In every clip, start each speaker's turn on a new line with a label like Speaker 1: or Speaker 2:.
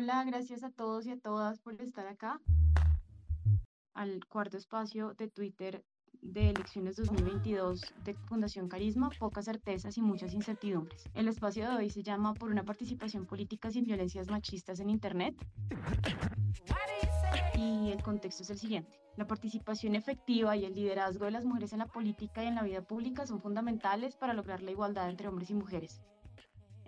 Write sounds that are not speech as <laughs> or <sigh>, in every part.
Speaker 1: Hola, gracias a todos y a todas por estar acá al cuarto espacio de Twitter de elecciones 2022 de Fundación Carisma, pocas certezas y muchas incertidumbres. El espacio de hoy se llama Por una participación política sin violencias machistas en Internet. Y el contexto es el siguiente. La participación efectiva y el liderazgo de las mujeres en la política y en la vida pública son fundamentales para lograr la igualdad entre hombres y mujeres.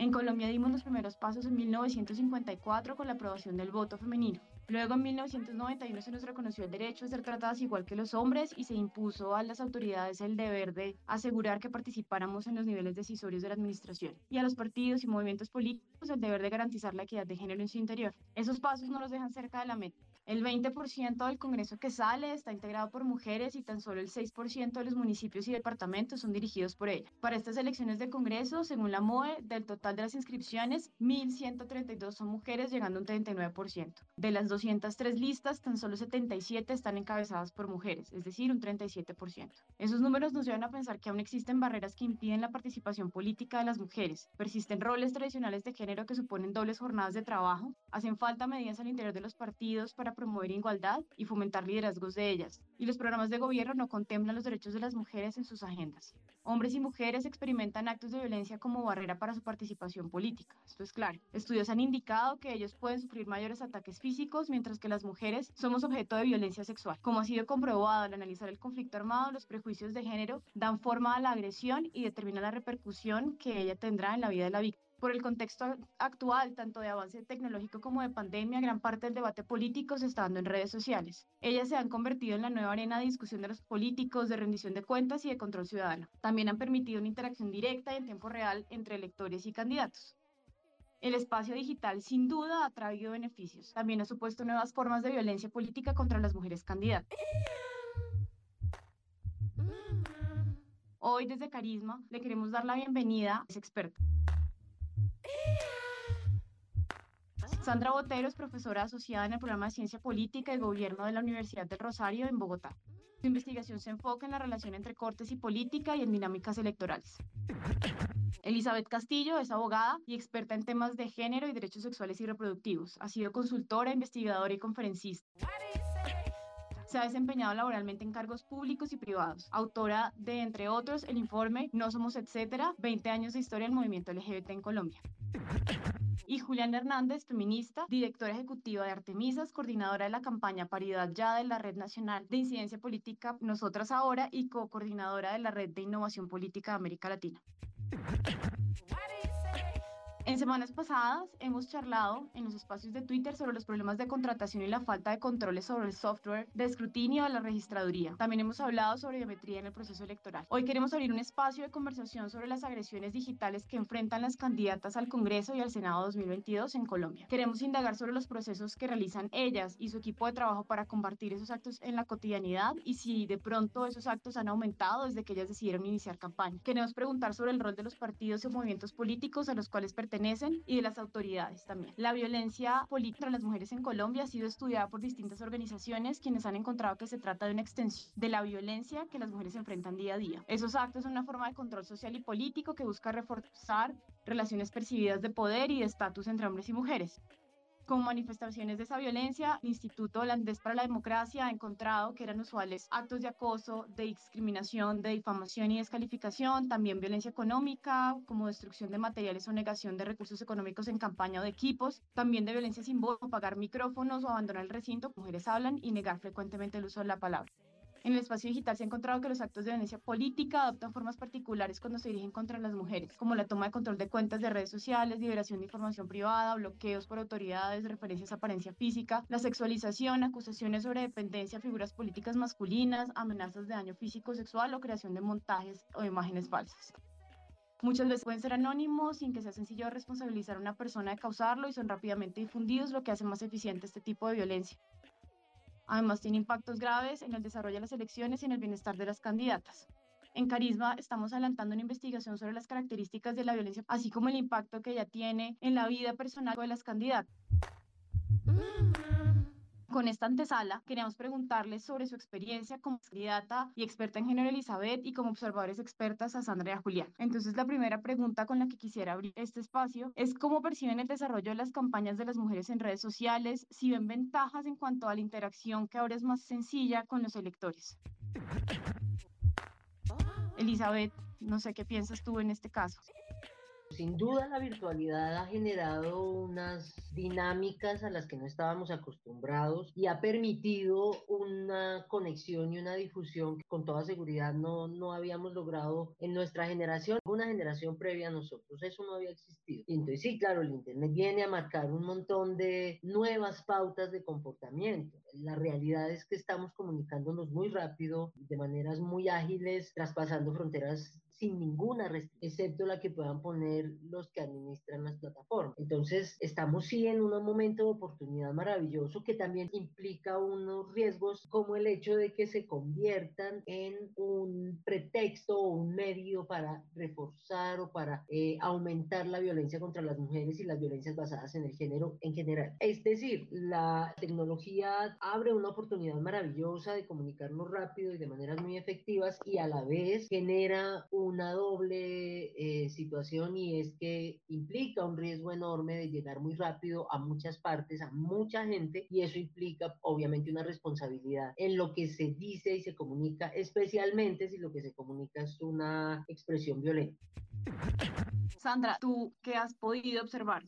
Speaker 1: En Colombia dimos los primeros pasos en 1954 con la aprobación del voto femenino. Luego en 1991 se nos reconoció el derecho a ser tratadas igual que los hombres y se impuso a las autoridades el deber de asegurar que participáramos en los niveles decisorios de la administración y a los partidos y movimientos políticos el deber de garantizar la equidad de género en su interior. Esos pasos no nos dejan cerca de la meta. El 20% del Congreso que sale está integrado por mujeres y tan solo el 6% de los municipios y departamentos son dirigidos por ella. Para estas elecciones de Congreso, según la MOE, del total de las inscripciones, 1.132 son mujeres, llegando a un 39%. De las 203 listas, tan solo 77 están encabezadas por mujeres, es decir, un 37%. Esos números nos llevan a pensar que aún existen barreras que impiden la participación política de las mujeres. Persisten roles tradicionales de género que suponen dobles jornadas de trabajo. Hacen falta medidas al interior de los partidos para promover igualdad y fomentar liderazgos de ellas. Y los programas de gobierno no contemplan los derechos de las mujeres en sus agendas. Hombres y mujeres experimentan actos de violencia como barrera para su participación política. Esto es claro. Estudios han indicado que ellos pueden sufrir mayores ataques físicos, mientras que las mujeres somos objeto de violencia sexual. Como ha sido comprobado al analizar el conflicto armado, los prejuicios de género dan forma a la agresión y determinan la repercusión que ella tendrá en la vida de la víctima. Por el contexto actual, tanto de avance tecnológico como de pandemia, gran parte del debate político se está dando en redes sociales. Ellas se han convertido en la nueva arena de discusión de los políticos, de rendición de cuentas y de control ciudadano. También han permitido una interacción directa y en tiempo real entre electores y candidatos. El espacio digital sin duda ha traído beneficios. También ha supuesto nuevas formas de violencia política contra las mujeres candidatas. Hoy desde Carisma le queremos dar la bienvenida a ese experto. Sandra Botero es profesora asociada en el programa de Ciencia Política y Gobierno de la Universidad del Rosario en Bogotá. Su investigación se enfoca en la relación entre cortes y política y en dinámicas electorales. Elizabeth Castillo es abogada y experta en temas de género y derechos sexuales y reproductivos. Ha sido consultora, investigadora y conferencista. Se ha desempeñado laboralmente en cargos públicos y privados. Autora de, entre otros, el informe No Somos Etcétera, 20 años de historia del movimiento LGBT en Colombia y Julián Hernández, feminista, directora ejecutiva de Artemisas, coordinadora de la campaña Paridad Ya de la Red Nacional de Incidencia Política Nosotras Ahora y co-coordinadora de la Red de Innovación Política de América Latina. En semanas pasadas hemos charlado en los espacios de Twitter sobre los problemas de contratación y la falta de controles sobre el software de escrutinio de la registraduría. También hemos hablado sobre biometría en el proceso electoral. Hoy queremos abrir un espacio de conversación sobre las agresiones digitales que enfrentan las candidatas al Congreso y al Senado 2022 en Colombia. Queremos indagar sobre los procesos que realizan ellas y su equipo de trabajo para combatir esos actos en la cotidianidad y si de pronto esos actos han aumentado desde que ellas decidieron iniciar campaña. Queremos preguntar sobre el rol de los partidos y movimientos políticos a los cuales pertenecen y de las autoridades también. La violencia política contra las mujeres en Colombia ha sido estudiada por distintas organizaciones quienes han encontrado que se trata de una extensión de la violencia que las mujeres enfrentan día a día. Esos actos son una forma de control social y político que busca reforzar relaciones percibidas de poder y de estatus entre hombres y mujeres. Como manifestaciones de esa violencia, el Instituto Holandés para la Democracia ha encontrado que eran usuales actos de acoso, de discriminación, de difamación y descalificación, también violencia económica, como destrucción de materiales o negación de recursos económicos en campaña o de equipos, también de violencia simbólica, apagar micrófonos o abandonar el recinto, mujeres hablan y negar frecuentemente el uso de la palabra. En el espacio digital se ha encontrado que los actos de violencia política adoptan formas particulares cuando se dirigen contra las mujeres, como la toma de control de cuentas de redes sociales, liberación de información privada, bloqueos por autoridades, referencias a apariencia física, la sexualización, acusaciones sobre dependencia, figuras políticas masculinas, amenazas de daño físico, sexual o creación de montajes o imágenes falsas. Muchas veces pueden ser anónimos sin que sea sencillo responsabilizar a una persona de causarlo y son rápidamente difundidos, lo que hace más eficiente este tipo de violencia. Además, tiene impactos graves en el desarrollo de las elecciones y en el bienestar de las candidatas. En Carisma estamos adelantando una investigación sobre las características de la violencia, así como el impacto que ella tiene en la vida personal de las candidatas. Con esta antesala, queríamos preguntarles sobre su experiencia como candidata y experta en género Elizabeth y como observadores expertas a Sandra y a Julián. Entonces, la primera pregunta con la que quisiera abrir este espacio es cómo perciben el desarrollo de las campañas de las mujeres en redes sociales, si ven ventajas en cuanto a la interacción que ahora es más sencilla con los electores. Elizabeth, no sé qué piensas tú en este caso.
Speaker 2: Sin duda la virtualidad ha generado unas dinámicas a las que no estábamos acostumbrados y ha permitido una conexión y una difusión que con toda seguridad no, no habíamos logrado en nuestra generación, una generación previa a nosotros. Eso no había existido. Y entonces sí, claro, el Internet viene a marcar un montón de nuevas pautas de comportamiento. La realidad es que estamos comunicándonos muy rápido, de maneras muy ágiles, traspasando fronteras sin ninguna restricción, excepto la que puedan poner los que administran las plataformas. Entonces, estamos sí en un momento de oportunidad maravilloso que también implica unos riesgos como el hecho de que se conviertan en un pretexto o un medio para reforzar o para eh, aumentar la violencia contra las mujeres y las violencias basadas en el género en general. Es decir, la tecnología abre una oportunidad maravillosa de comunicarnos rápido y de maneras muy efectivas y a la vez genera un una doble eh, situación y es que implica un riesgo enorme de llegar muy rápido a muchas partes, a mucha gente y eso implica obviamente una responsabilidad en lo que se dice y se comunica, especialmente si lo que se comunica es una expresión violenta.
Speaker 1: Sandra, ¿tú qué has podido observar?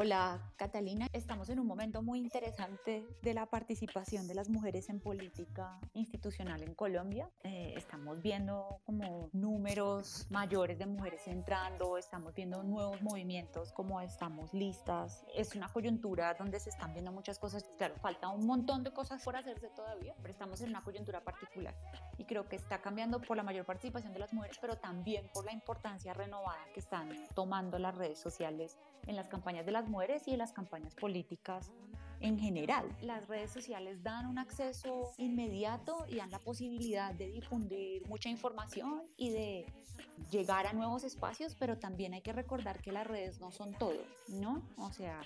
Speaker 3: Hola Catalina, estamos en un momento muy interesante de la participación de las mujeres en política institucional en Colombia. Eh, estamos viendo como números mayores de mujeres entrando, estamos viendo nuevos movimientos como estamos listas. Es una coyuntura donde se están viendo muchas cosas. Claro, falta un montón de cosas por hacerse todavía, pero estamos en una coyuntura particular y creo que está cambiando por la mayor participación de las mujeres, pero también por la importancia renovada que están tomando las redes sociales en las campañas de las mujeres y en las campañas políticas en general. Las redes sociales dan un acceso inmediato y dan la posibilidad de difundir mucha información y de llegar a nuevos espacios, pero también hay que recordar que las redes no son todo, ¿no? O sea,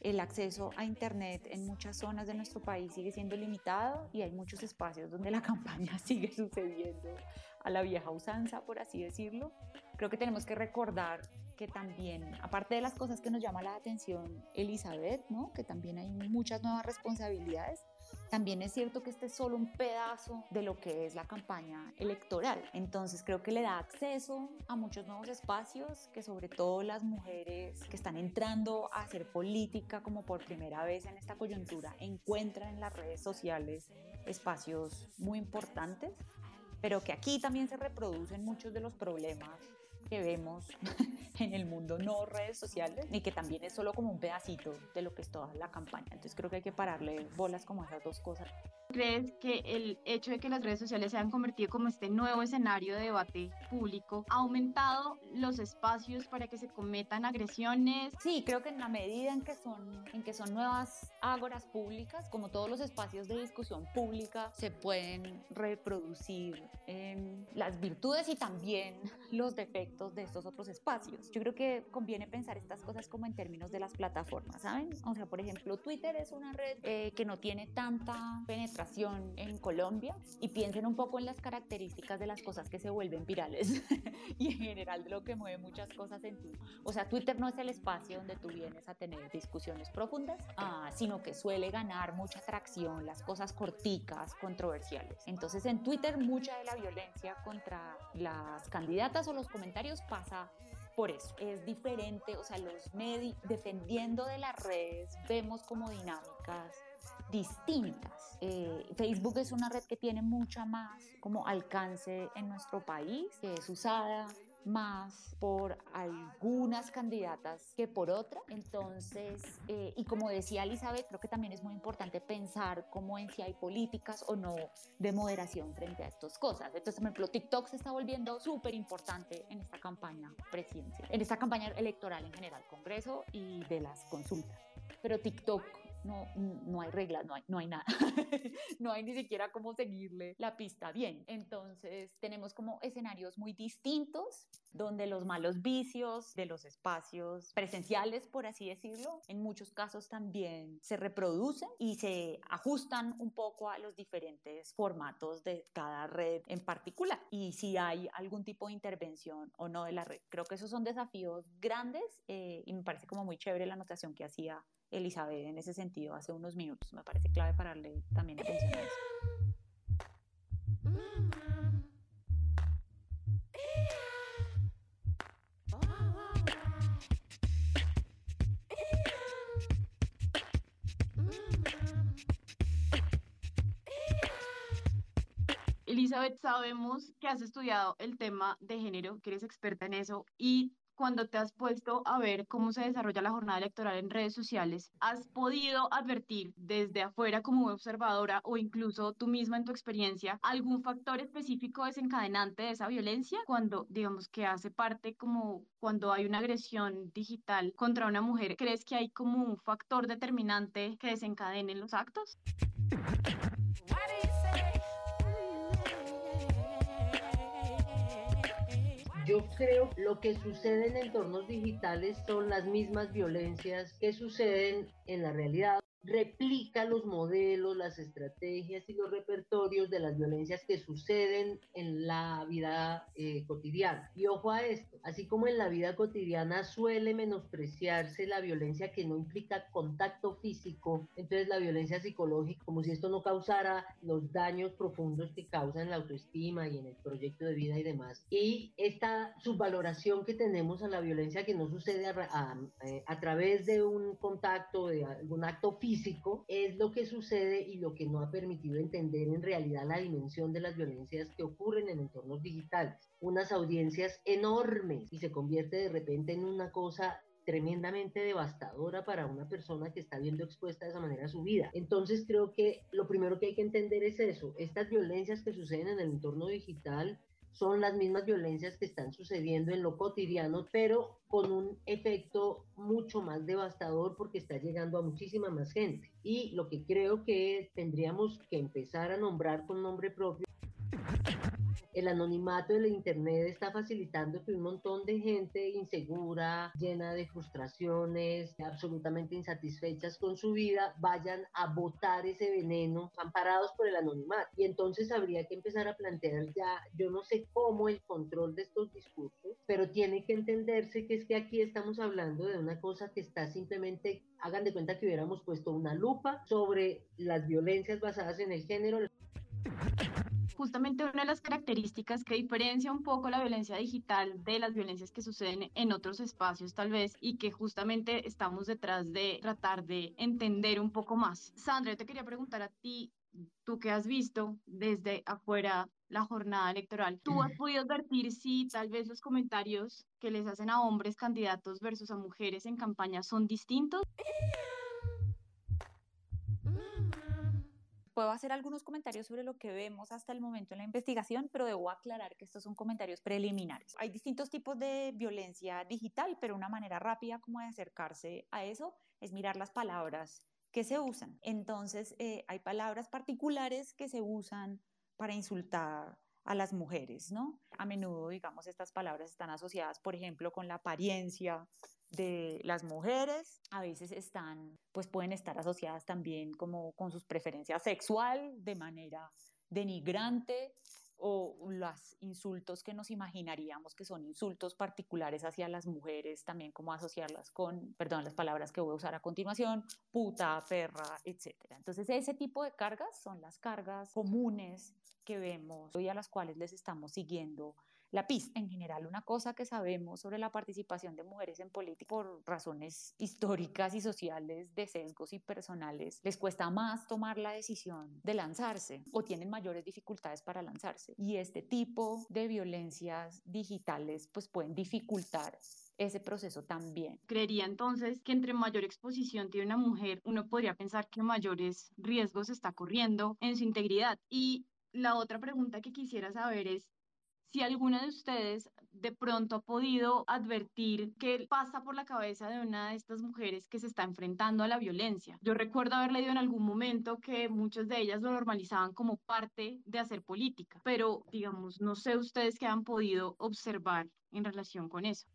Speaker 3: el acceso a Internet en muchas zonas de nuestro país sigue siendo limitado y hay muchos espacios donde la <laughs> campaña sigue sucediendo a la vieja usanza, por así decirlo. Creo que tenemos que recordar que también, aparte de las cosas que nos llama la atención Elizabeth, ¿no? que también hay muchas nuevas responsabilidades, también es cierto que este es solo un pedazo de lo que es la campaña electoral. Entonces creo que le da acceso a muchos nuevos espacios que sobre todo las mujeres que están entrando a hacer política como por primera vez en esta coyuntura encuentran en las redes sociales espacios muy importantes, pero que aquí también se reproducen muchos de los problemas que vemos <laughs> en el mundo no redes sociales y que también es solo como un pedacito de lo que es toda la campaña. Entonces creo que hay que pararle bolas como esas dos cosas.
Speaker 1: ¿Crees que el hecho de que las redes sociales se han convertido como este nuevo escenario de debate público ha aumentado los espacios para que se cometan agresiones?
Speaker 3: Sí, creo que en la medida en que son, en que son nuevas ágoras públicas, como todos los espacios de discusión pública, se pueden reproducir em, las virtudes y también <laughs> los defectos de estos otros espacios. Yo creo que conviene pensar estas cosas como en términos de las plataformas, ¿saben? O sea, por ejemplo, Twitter es una red eh, que no tiene tanta penetración en Colombia y piensen un poco en las características de las cosas que se vuelven virales <laughs> y en general de lo que mueve muchas cosas en tu... O sea, Twitter no es el espacio donde tú vienes a tener discusiones profundas, ah, sino que suele ganar mucha atracción las cosas corticas, controversiales. Entonces en Twitter mucha de la violencia contra las candidatas o los comentarios pasa por eso. Es diferente, o sea, los medios, defendiendo de las redes, vemos como dinámicas distintas. Eh, Facebook es una red que tiene mucha más como alcance en nuestro país, que es usada más por algunas candidatas que por otras. Entonces, eh, y como decía Elizabeth, creo que también es muy importante pensar cómo en si hay políticas o no de moderación frente a estas cosas. Entonces, por ejemplo, TikTok se está volviendo súper importante en esta campaña presidencial, en esta campaña electoral en general, Congreso y de las consultas. Pero TikTok no, no hay reglas, no hay, no hay nada, <laughs> no hay ni siquiera cómo seguirle la pista bien. Entonces tenemos como escenarios muy distintos donde los malos vicios de los espacios presenciales, por así decirlo, en muchos casos también se reproducen y se ajustan un poco a los diferentes formatos de cada red en particular. Y si hay algún tipo de intervención o no de la red. Creo que esos son desafíos grandes eh, y me parece como muy chévere la anotación que hacía Elizabeth en ese sentido hace unos minutos. Me parece clave para darle también atención a eso.
Speaker 1: Elizabeth, sabemos que has estudiado el tema de género, que eres experta en eso, y cuando te has puesto a ver cómo se desarrolla la jornada electoral en redes sociales, ¿has podido advertir desde afuera como observadora o incluso tú misma en tu experiencia algún factor específico desencadenante de esa violencia cuando digamos que hace parte como cuando hay una agresión digital contra una mujer? ¿Crees que hay como un factor determinante que desencadene los actos?
Speaker 2: Yo creo lo que sucede en entornos digitales son las mismas violencias que suceden en la realidad replica los modelos, las estrategias y los repertorios de las violencias que suceden en la vida eh, cotidiana. Y ojo a esto, así como en la vida cotidiana suele menospreciarse la violencia que no implica contacto físico, entonces la violencia psicológica, como si esto no causara los daños profundos que causan la autoestima y en el proyecto de vida y demás. Y esta subvaloración que tenemos a la violencia que no sucede a, a, eh, a través de un contacto, de algún acto físico, es lo que sucede y lo que no ha permitido entender en realidad la dimensión de las violencias que ocurren en entornos digitales. Unas audiencias enormes y se convierte de repente en una cosa tremendamente devastadora para una persona que está viendo expuesta de esa manera su vida. Entonces creo que lo primero que hay que entender es eso, estas violencias que suceden en el entorno digital son las mismas violencias que están sucediendo en lo cotidiano, pero con un efecto mucho más devastador porque está llegando a muchísima más gente. Y lo que creo que tendríamos que empezar a nombrar con nombre propio el anonimato de la Internet está facilitando que un montón de gente insegura, llena de frustraciones, absolutamente insatisfechas con su vida, vayan a botar ese veneno amparados por el anonimato. Y entonces habría que empezar a plantear ya, yo no sé cómo el control de estos discursos, pero tiene que entenderse que es que aquí estamos hablando de una cosa que está simplemente, hagan de cuenta que hubiéramos puesto una lupa sobre las violencias basadas en el género
Speaker 1: justamente una de las características que diferencia un poco la violencia digital de las violencias que suceden en otros espacios tal vez y que justamente estamos detrás de tratar de entender un poco más. Sandra, yo te quería preguntar a ti, tú que has visto desde afuera la jornada electoral, ¿tú has podido advertir si tal vez los comentarios que les hacen a hombres candidatos versus a mujeres en campaña son distintos?
Speaker 3: Puedo hacer algunos comentarios sobre lo que vemos hasta el momento en la investigación, pero debo aclarar que estos son comentarios preliminares. Hay distintos tipos de violencia digital, pero una manera rápida como de acercarse a eso es mirar las palabras que se usan. Entonces, eh, hay palabras particulares que se usan para insultar a las mujeres, ¿no? A menudo, digamos, estas palabras están asociadas, por ejemplo, con la apariencia de las mujeres, a veces están, pues pueden estar asociadas también como con sus preferencias sexual de manera denigrante o los insultos que nos imaginaríamos que son insultos particulares hacia las mujeres, también como asociarlas con, perdón, las palabras que voy a usar a continuación, puta, perra, etc. Entonces, ese tipo de cargas son las cargas comunes que vemos y a las cuales les estamos siguiendo la pista. En general, una cosa que sabemos sobre la participación de mujeres en política por razones históricas y sociales, de sesgos y personales, les cuesta más tomar la decisión de lanzarse o tienen mayores dificultades para lanzarse. Y este tipo de violencias digitales pues pueden dificultar ese proceso también.
Speaker 1: Creería entonces que entre mayor exposición tiene una mujer, uno podría pensar que mayores riesgos está corriendo en su integridad. Y la otra pregunta que quisiera saber es, si alguna de ustedes de pronto ha podido advertir qué pasa por la cabeza de una de estas mujeres que se está enfrentando a la violencia. Yo recuerdo haber leído en algún momento que muchas de ellas lo normalizaban como parte de hacer política, pero digamos, no sé ustedes qué han podido observar en relación con eso.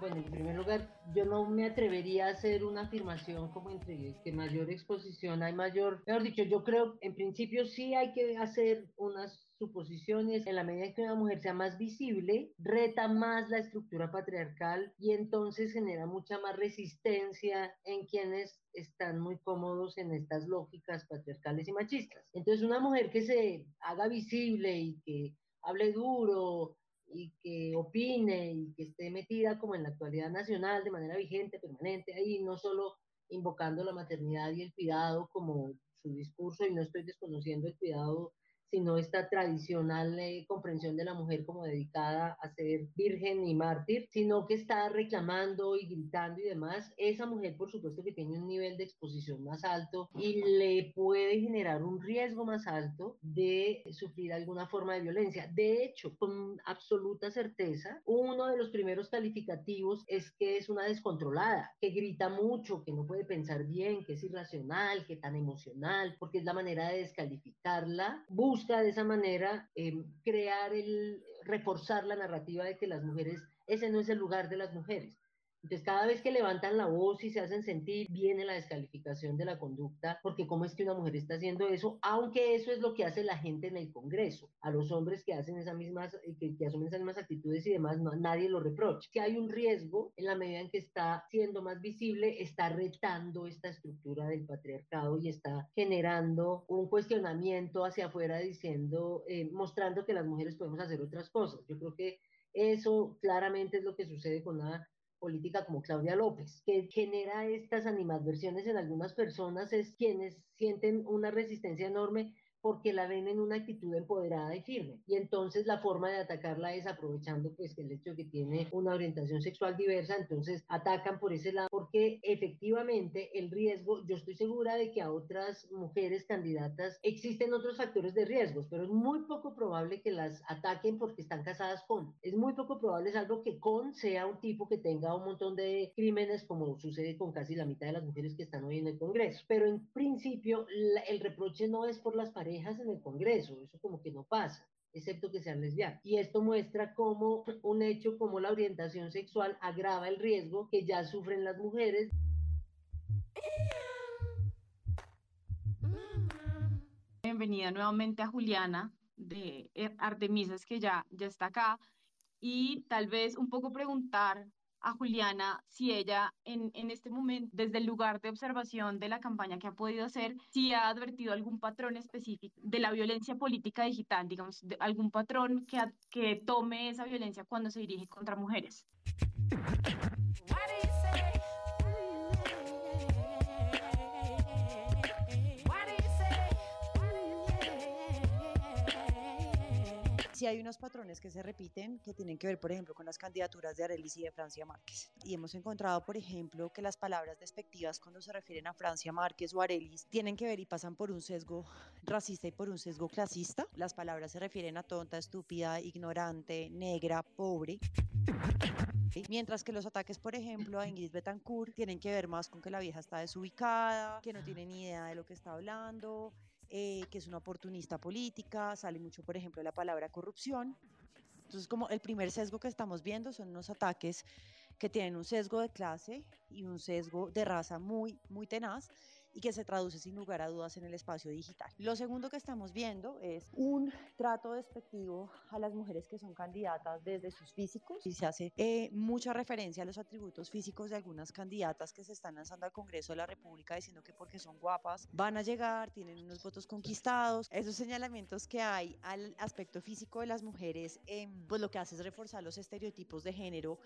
Speaker 2: Bueno, en primer lugar, yo no me atrevería a hacer una afirmación como entre que mayor exposición hay mayor, mejor dicho, yo creo, en principio sí hay que hacer unas suposiciones, en la medida que una mujer sea más visible, reta más la estructura patriarcal y entonces genera mucha más resistencia en quienes están muy cómodos en estas lógicas patriarcales y machistas. Entonces una mujer que se haga visible y que hable duro y que opine y que esté metida como en la actualidad nacional de manera vigente, permanente, ahí no solo invocando la maternidad y el cuidado como su discurso, y no estoy desconociendo el cuidado sino esta tradicional eh, comprensión de la mujer como dedicada a ser virgen y mártir, sino que está reclamando y gritando y demás, esa mujer por supuesto que tiene un nivel de exposición más alto y le puede generar un riesgo más alto de sufrir alguna forma de violencia. De hecho, con absoluta certeza, uno de los primeros calificativos es que es una descontrolada, que grita mucho, que no puede pensar bien, que es irracional, que tan emocional, porque es la manera de descalificarla. Busca de esa manera eh, crear el, reforzar la narrativa de que las mujeres, ese no es el lugar de las mujeres. Entonces, cada vez que levantan la voz y se hacen sentir, viene la descalificación de la conducta, porque cómo es que una mujer está haciendo eso, aunque eso es lo que hace la gente en el Congreso. A los hombres que hacen esas mismas, eh, que, que asumen esas mismas actitudes y demás, no, nadie lo reprocha. Si hay un riesgo, en la medida en que está siendo más visible, está retando esta estructura del patriarcado y está generando un cuestionamiento hacia afuera diciendo, eh, mostrando que las mujeres podemos hacer otras cosas. Yo creo que eso claramente es lo que sucede con la política como Claudia López, que genera estas animadversiones en algunas personas, es quienes sienten una resistencia enorme porque la ven en una actitud empoderada y firme. Y entonces la forma de atacarla es aprovechando pues el hecho que tiene una orientación sexual diversa, entonces atacan por ese lado, porque efectivamente el riesgo, yo estoy segura de que a otras mujeres candidatas existen otros factores de riesgos, pero es muy poco probable que las ataquen porque están casadas con. Es muy poco probable, es algo que con sea un tipo que tenga un montón de crímenes, como sucede con casi la mitad de las mujeres que están hoy en el Congreso. Pero en principio el reproche no es por las parejas, en el Congreso, eso como que no pasa excepto que sean lesbianas. Y esto muestra cómo un hecho como la orientación sexual agrava el riesgo que ya sufren las mujeres.
Speaker 1: Bienvenida nuevamente a Juliana de Artemisas, que ya, ya está acá, y tal vez un poco preguntar a Juliana si ella en, en, este momento, desde el lugar de observación de la campaña que ha podido hacer, si ha advertido algún patrón específico de la violencia política digital, digamos, algún patrón que, que tome esa violencia cuando se dirige contra mujeres.
Speaker 4: Sí hay unos patrones que se repiten que tienen que ver, por ejemplo, con las candidaturas de Arelis y de Francia Márquez. Y hemos encontrado, por ejemplo, que las palabras despectivas cuando se refieren a Francia Márquez o Arelis tienen que ver y pasan por un sesgo racista y por un sesgo clasista. Las palabras se refieren a tonta, estúpida, ignorante, negra, pobre. Mientras que los ataques, por ejemplo, a Ingrid Betancourt tienen que ver más con que la vieja está desubicada, que no tiene ni idea de lo que está hablando, eh, que es una oportunista política, sale mucho, por ejemplo, la palabra corrupción. Entonces, como el primer sesgo que estamos viendo son unos ataques que tienen un sesgo de clase y un sesgo de raza muy, muy tenaz y que se traduce sin lugar a dudas en el espacio digital. Lo segundo que estamos viendo es un trato despectivo a las mujeres que son candidatas desde sus físicos y se hace eh, mucha referencia a los atributos físicos de algunas candidatas que se están lanzando al Congreso de la República diciendo que porque son guapas van a llegar, tienen unos votos conquistados. Esos señalamientos que hay al aspecto físico de las mujeres, eh, pues lo que hace es reforzar los estereotipos de género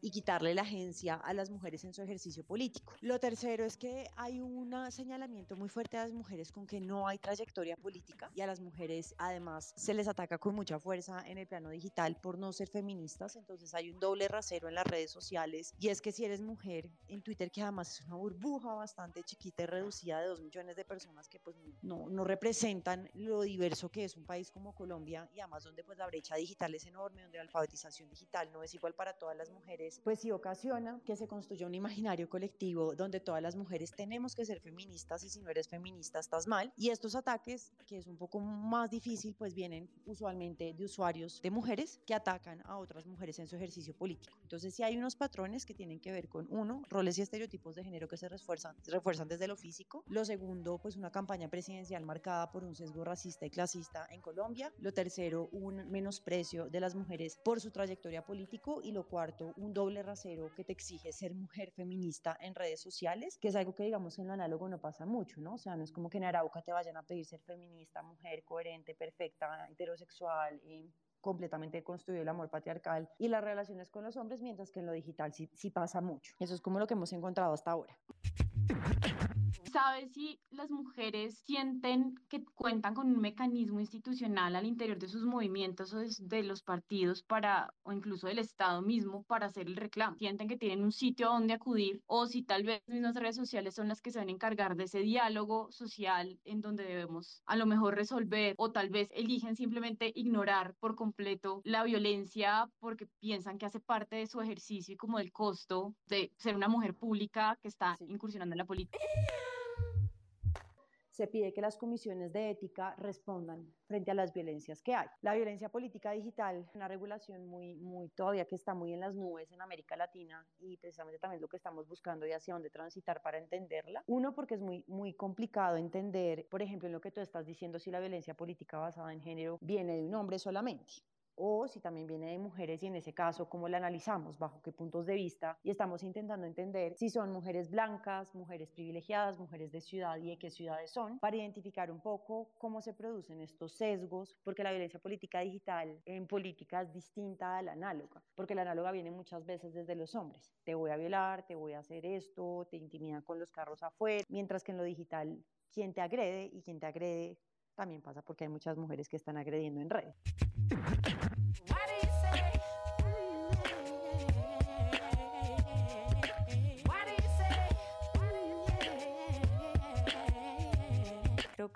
Speaker 4: y quitarle la agencia a las mujeres en su ejercicio político. Lo tercero es que hay una señalamiento muy fuerte a las mujeres con que no hay trayectoria política y a las mujeres además se les ataca con mucha fuerza en el plano digital por no ser feministas, entonces hay un doble rasero en las redes sociales y es que si eres mujer en Twitter, que además es una burbuja bastante chiquita y reducida de dos millones de personas que pues no, no representan lo diverso que es un país como Colombia y además donde pues la brecha digital es enorme, donde la alfabetización digital no es igual para todas las mujeres, pues sí ocasiona que se construya un imaginario colectivo donde todas las mujeres tenemos que ser feministas y si no eres feminista estás mal. Y estos ataques, que es un poco más difícil, pues vienen usualmente de usuarios de mujeres que atacan a otras mujeres en su ejercicio político. Entonces sí hay unos patrones que tienen que ver con, uno, roles y estereotipos de género que se refuerzan, se refuerzan desde lo físico. Lo segundo, pues una campaña presidencial marcada por un sesgo racista y clasista en Colombia. Lo tercero, un menosprecio de las mujeres por su trayectoria político. Y lo cuarto, un doble rasero que te exige ser mujer feminista en redes sociales, que es algo que digamos en lo análogo no pasa mucho, ¿no? O sea, no es como que en Arauca te vayan a pedir ser feminista, mujer, coherente, perfecta, heterosexual y completamente construido el amor patriarcal y las relaciones con los hombres, mientras que en lo digital sí, sí pasa mucho. Eso es como lo que hemos encontrado hasta ahora.
Speaker 1: ¿Sabes si las mujeres sienten que cuentan con un mecanismo institucional al interior de sus movimientos o de los partidos para, o incluso del Estado mismo, para hacer el reclamo? ¿Sienten que tienen un sitio a donde acudir? O si tal vez las mismas redes sociales son las que se van a encargar de ese diálogo social en donde debemos a lo mejor resolver, o tal vez eligen simplemente ignorar por completo la violencia porque piensan que hace parte de su ejercicio y como del costo de ser una mujer pública que está incursionando en la política
Speaker 4: se pide que las comisiones de ética respondan frente a las violencias que hay. La violencia política digital, una regulación muy, muy todavía que está muy en las nubes en América Latina y precisamente también lo que estamos buscando y hacia dónde transitar para entenderla. Uno, porque es muy, muy complicado entender, por ejemplo, en lo que tú estás diciendo, si la violencia política basada en género viene de un hombre solamente o si también viene de mujeres y en ese caso cómo la analizamos, bajo qué puntos de vista y estamos intentando entender si son mujeres blancas, mujeres privilegiadas, mujeres de ciudad y de qué ciudades son, para identificar un poco cómo se producen estos sesgos, porque la violencia política digital en política es distinta a la análoga, porque la análoga viene muchas veces desde los hombres, te voy a violar, te voy a hacer esto, te intimidan con los carros afuera, mientras que en lo digital quien te agrede y quien te agrede también pasa porque hay muchas mujeres que están agrediendo en red.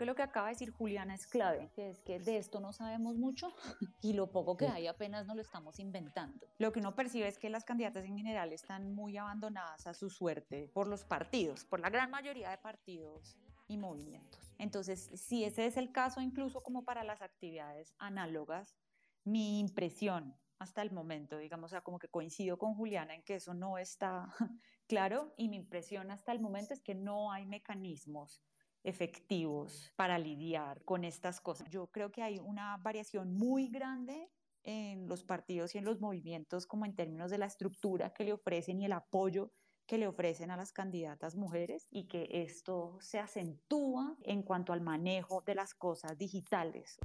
Speaker 3: Que lo que acaba de decir Juliana es clave, que es que de esto no sabemos mucho <laughs> y lo poco que hay apenas nos lo estamos inventando. Lo que uno percibe es que las candidatas en general están muy abandonadas a su suerte por los partidos, por la gran mayoría de partidos y movimientos. Entonces, si ese es el caso, incluso como para las actividades análogas, mi impresión hasta el momento, digamos, o sea, como que coincido con Juliana en que eso no está <laughs> claro y mi impresión hasta el momento es que no hay mecanismos efectivos para lidiar con estas cosas. Yo creo que hay una variación muy grande en los partidos y en los movimientos como en términos de la estructura que le ofrecen y el apoyo que le ofrecen a las candidatas mujeres y que esto se acentúa en cuanto al manejo de las cosas digitales.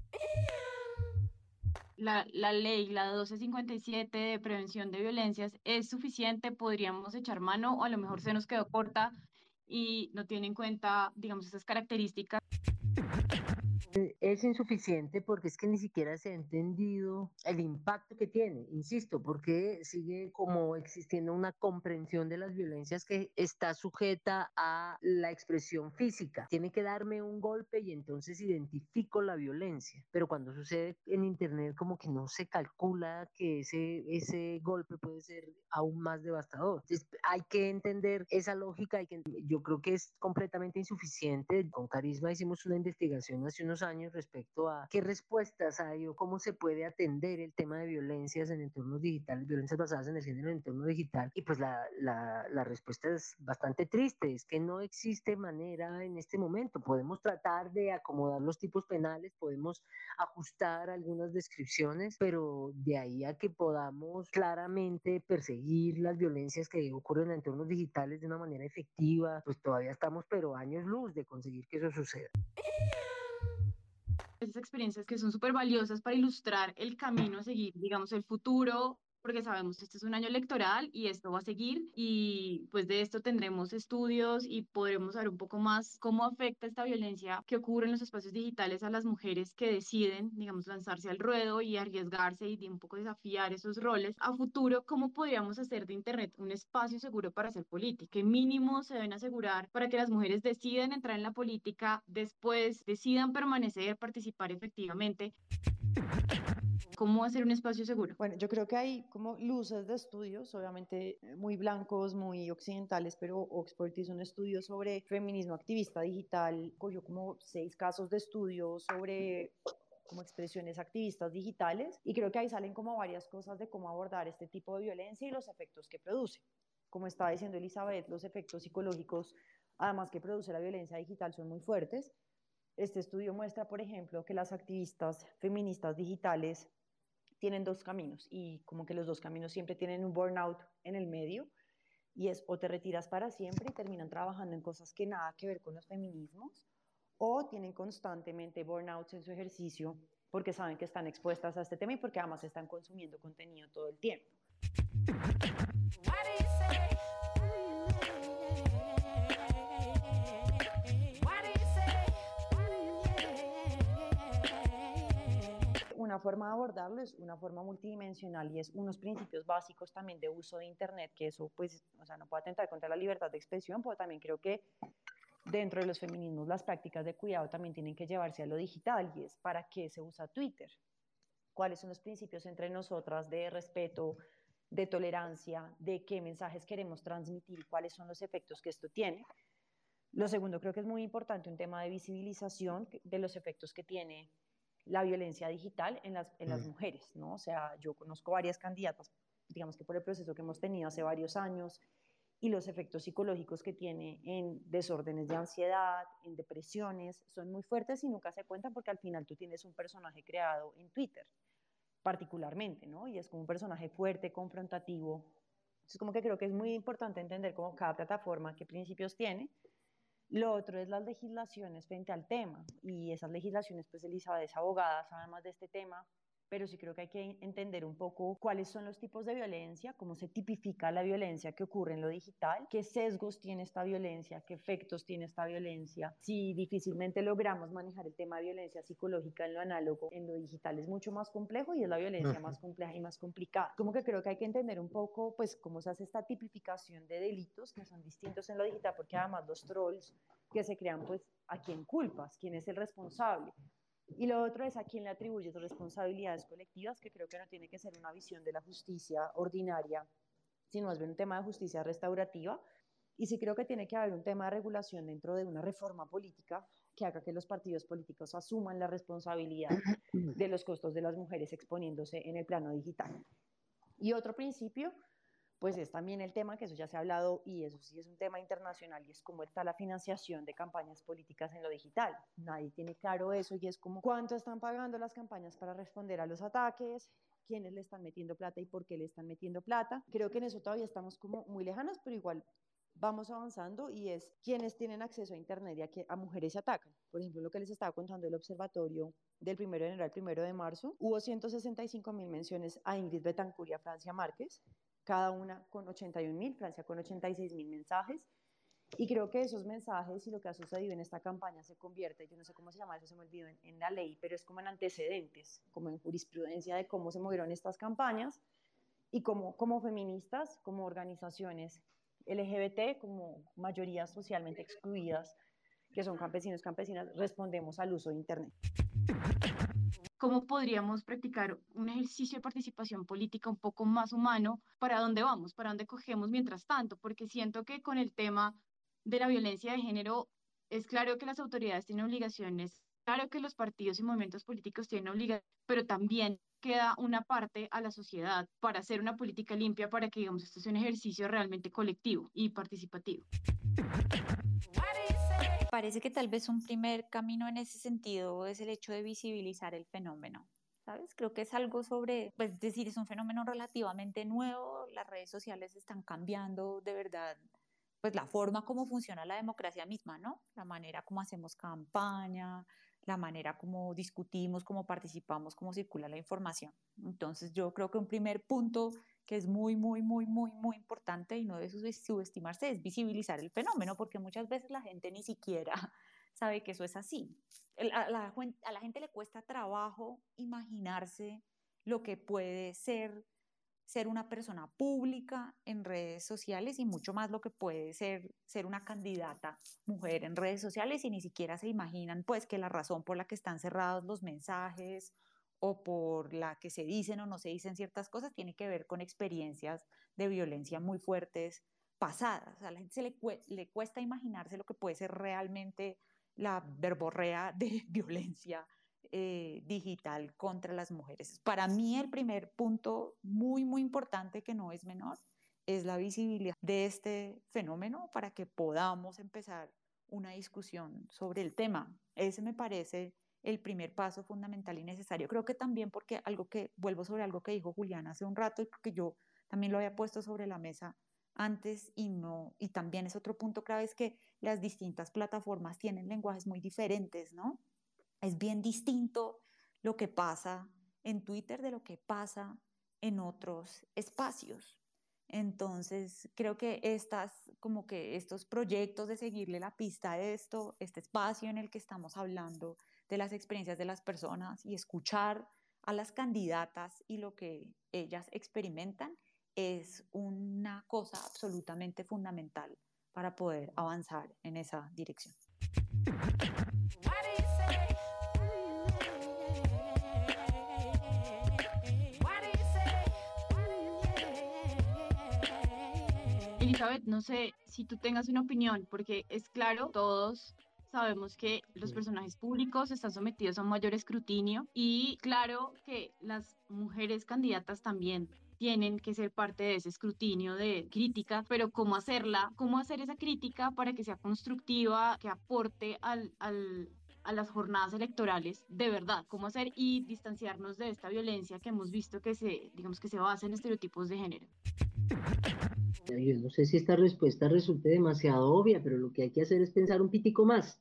Speaker 1: La, la, ley, la 1257 de prevención de violencias, es suficiente, podríamos echar mano o a lo mejor se nos quedó corta y no tiene en cuenta, digamos, esas características.
Speaker 2: Es insuficiente porque es que ni siquiera se ha entendido el impacto que tiene, insisto, porque sigue como existiendo una comprensión de las violencias que está sujeta a la expresión física. Tiene que darme un golpe y entonces identifico la violencia, pero cuando sucede en Internet como que no se calcula que ese, ese golpe puede ser aún más devastador. Entonces hay que entender esa lógica y que yo creo que es completamente insuficiente. Con Carisma hicimos una investigación hace unos años respecto a qué respuestas hay o cómo se puede atender el tema de violencias en entornos digitales, violencias basadas en el género en entorno digital. Y pues la, la, la respuesta es bastante triste, es que no existe manera en este momento. Podemos tratar de acomodar los tipos penales, podemos ajustar algunas descripciones, pero de ahí a que podamos claramente perseguir las violencias que ocurren en entornos digitales de una manera efectiva, pues todavía estamos pero años luz de conseguir que eso suceda
Speaker 1: esas experiencias que son súper valiosas para ilustrar el camino a seguir, digamos, el futuro porque sabemos que este es un año electoral y esto va a seguir y pues de esto tendremos estudios y podremos saber un poco más cómo afecta esta violencia que ocurre en los espacios digitales a las mujeres que deciden, digamos, lanzarse al ruedo y arriesgarse y de un poco desafiar esos roles. A futuro, ¿cómo podríamos hacer de Internet un espacio seguro para hacer política? ¿Qué mínimo se deben asegurar para que las mujeres decidan entrar en la política, después decidan permanecer, participar efectivamente? ¿Cómo hacer un espacio seguro?
Speaker 4: Bueno, yo creo que hay como luces de estudios, obviamente eh, muy blancos, muy occidentales, pero Oxford hizo un estudio sobre feminismo activista digital, cogió como seis casos de estudio sobre como expresiones activistas digitales y creo que ahí salen como varias cosas de cómo abordar este tipo de violencia y los efectos que produce. Como estaba diciendo Elizabeth, los efectos psicológicos, además que produce la violencia digital, son muy fuertes. Este estudio muestra, por ejemplo, que las activistas feministas digitales tienen dos caminos y como que los dos caminos siempre tienen un burnout en el medio y es o te retiras para siempre y terminan trabajando en cosas que nada que ver con los feminismos o tienen constantemente burnouts en su ejercicio porque saben que están expuestas a este tema y porque además están consumiendo contenido todo el tiempo. Una forma de abordarlo es una forma multidimensional y es unos principios básicos también de uso de Internet, que eso pues, o sea, no puede atentar contra la libertad de expresión, pero también creo que dentro de los feminismos las prácticas de cuidado también tienen que llevarse a lo digital y es para qué se usa Twitter, cuáles son los principios entre nosotras de respeto, de tolerancia, de qué mensajes queremos transmitir, cuáles son los efectos que esto tiene. Lo segundo, creo que es muy importante un tema de visibilización de los efectos que tiene la violencia digital en las, en las mm. mujeres, ¿no? O sea, yo conozco varias candidatas, digamos que por el proceso que hemos tenido hace varios años y los efectos psicológicos que tiene en desórdenes de ansiedad, en depresiones, son muy fuertes y nunca se cuentan porque al final tú tienes un personaje creado en Twitter, particularmente, ¿no? Y es como un personaje fuerte, confrontativo. Entonces, como que creo que es muy importante entender cómo cada plataforma, qué principios tiene, lo otro es las legislaciones frente al tema y esas legislaciones, pues Elizabeth es abogada, sabe más de este tema, pero sí creo que hay que entender un poco cuáles son los tipos de violencia, cómo se tipifica la violencia que ocurre en lo digital, qué sesgos tiene esta violencia, qué efectos tiene esta violencia. Si difícilmente logramos manejar el tema de violencia psicológica en lo análogo, en lo digital es mucho más complejo y es la violencia más compleja y más complicada. Como que creo que hay que entender un poco, pues, cómo se hace esta tipificación de delitos que son distintos en lo digital, porque además los trolls que se crean, pues, ¿a quién culpas? ¿Quién es el responsable? Y lo otro es a quién le atribuyes responsabilidades colectivas, que creo que no tiene que ser una visión de la justicia ordinaria, sino más bien un tema de justicia restaurativa. Y sí creo que tiene que haber un tema de regulación dentro de una reforma política que haga que los partidos políticos asuman la responsabilidad de los costos de las mujeres exponiéndose en el plano digital. Y otro principio pues es también el tema, que eso ya se ha hablado y eso sí es un tema internacional y es cómo está la financiación de campañas políticas en lo digital. Nadie tiene claro eso y es como cuánto están pagando las campañas para responder a los ataques, quiénes le están metiendo plata y por qué le están metiendo plata. Creo que en eso todavía estamos como muy lejanos, pero igual vamos avanzando y es quienes tienen acceso a Internet y a, que a mujeres se atacan. Por ejemplo, lo que les estaba contando el observatorio del 1 de enero al 1 de marzo, hubo 165 mil menciones a Ingrid Betancourt y a Francia Márquez, cada una con 81 mil, Francia con 86 mil mensajes. Y creo que esos mensajes y lo que ha sucedido en esta campaña se convierte, yo no sé cómo se llama eso, se me olvidó en, en la ley, pero es como en antecedentes, como en jurisprudencia de cómo se movieron estas campañas y cómo como feministas, como organizaciones LGBT, como mayorías socialmente excluidas, que son campesinos, campesinas, respondemos al uso de Internet
Speaker 1: cómo podríamos practicar un ejercicio de participación política un poco más humano, para dónde vamos, para dónde cogemos mientras tanto, porque siento que con el tema de la violencia de género es claro que las autoridades tienen obligaciones, claro que los partidos y movimientos políticos tienen obligaciones, pero también queda una parte a la sociedad para hacer una política limpia para que, digamos, esto sea un ejercicio realmente colectivo y participativo
Speaker 3: parece que tal vez un primer camino en ese sentido es el hecho de visibilizar el fenómeno. ¿Sabes? Creo que es algo sobre, pues decir, es un fenómeno relativamente nuevo, las redes sociales están cambiando de verdad, pues la forma como funciona la democracia misma, ¿no? La manera como hacemos campaña, la manera como discutimos, cómo participamos, cómo circula la información. Entonces yo creo que un primer punto que es muy, muy, muy, muy, muy importante y no debe subestimarse es visibilizar el fenómeno, porque muchas veces la gente ni siquiera <laughs> sabe que eso es así. A la, a la gente le cuesta trabajo imaginarse lo que puede ser ser una persona pública en redes sociales y mucho más lo que puede ser ser una candidata mujer en redes sociales y ni siquiera se imaginan pues que la razón por la que están cerrados los mensajes o por la que se dicen o no se dicen ciertas cosas tiene que ver con experiencias de violencia muy fuertes pasadas. A la gente se le, cuesta imaginarse lo que puede ser realmente la verborrea de <laughs> violencia eh, digital contra las mujeres. Para mí el primer punto muy, muy importante que no es menor es la visibilidad de este fenómeno para que podamos empezar una discusión sobre el tema. Ese me parece el primer paso fundamental y necesario. Creo que también porque algo que, vuelvo sobre algo que dijo Julián hace un rato y que yo también lo había puesto sobre la mesa antes y no, y también es otro punto clave, es que las distintas plataformas tienen lenguajes muy diferentes, ¿no? Es bien distinto lo que pasa en Twitter de lo que pasa en otros espacios. Entonces, creo que estas, como que estos proyectos de seguirle la pista a esto, este espacio en el que estamos hablando de las experiencias de las personas y escuchar a las candidatas y lo que ellas experimentan es una cosa absolutamente fundamental para poder avanzar en esa dirección.
Speaker 1: Elizabeth, no sé si tú tengas una opinión, porque es claro, todos sabemos que los personajes públicos están sometidos a un mayor escrutinio y claro que las mujeres candidatas también tienen que ser parte de ese escrutinio de crítica, pero cómo hacerla, cómo hacer esa crítica para que sea constructiva, que aporte al, al, a las jornadas electorales de verdad, cómo hacer y distanciarnos de esta violencia que hemos visto que se, digamos que se basa en estereotipos de género.
Speaker 2: Yo no sé si esta respuesta resulte demasiado obvia, pero lo que hay que hacer es pensar un pitico más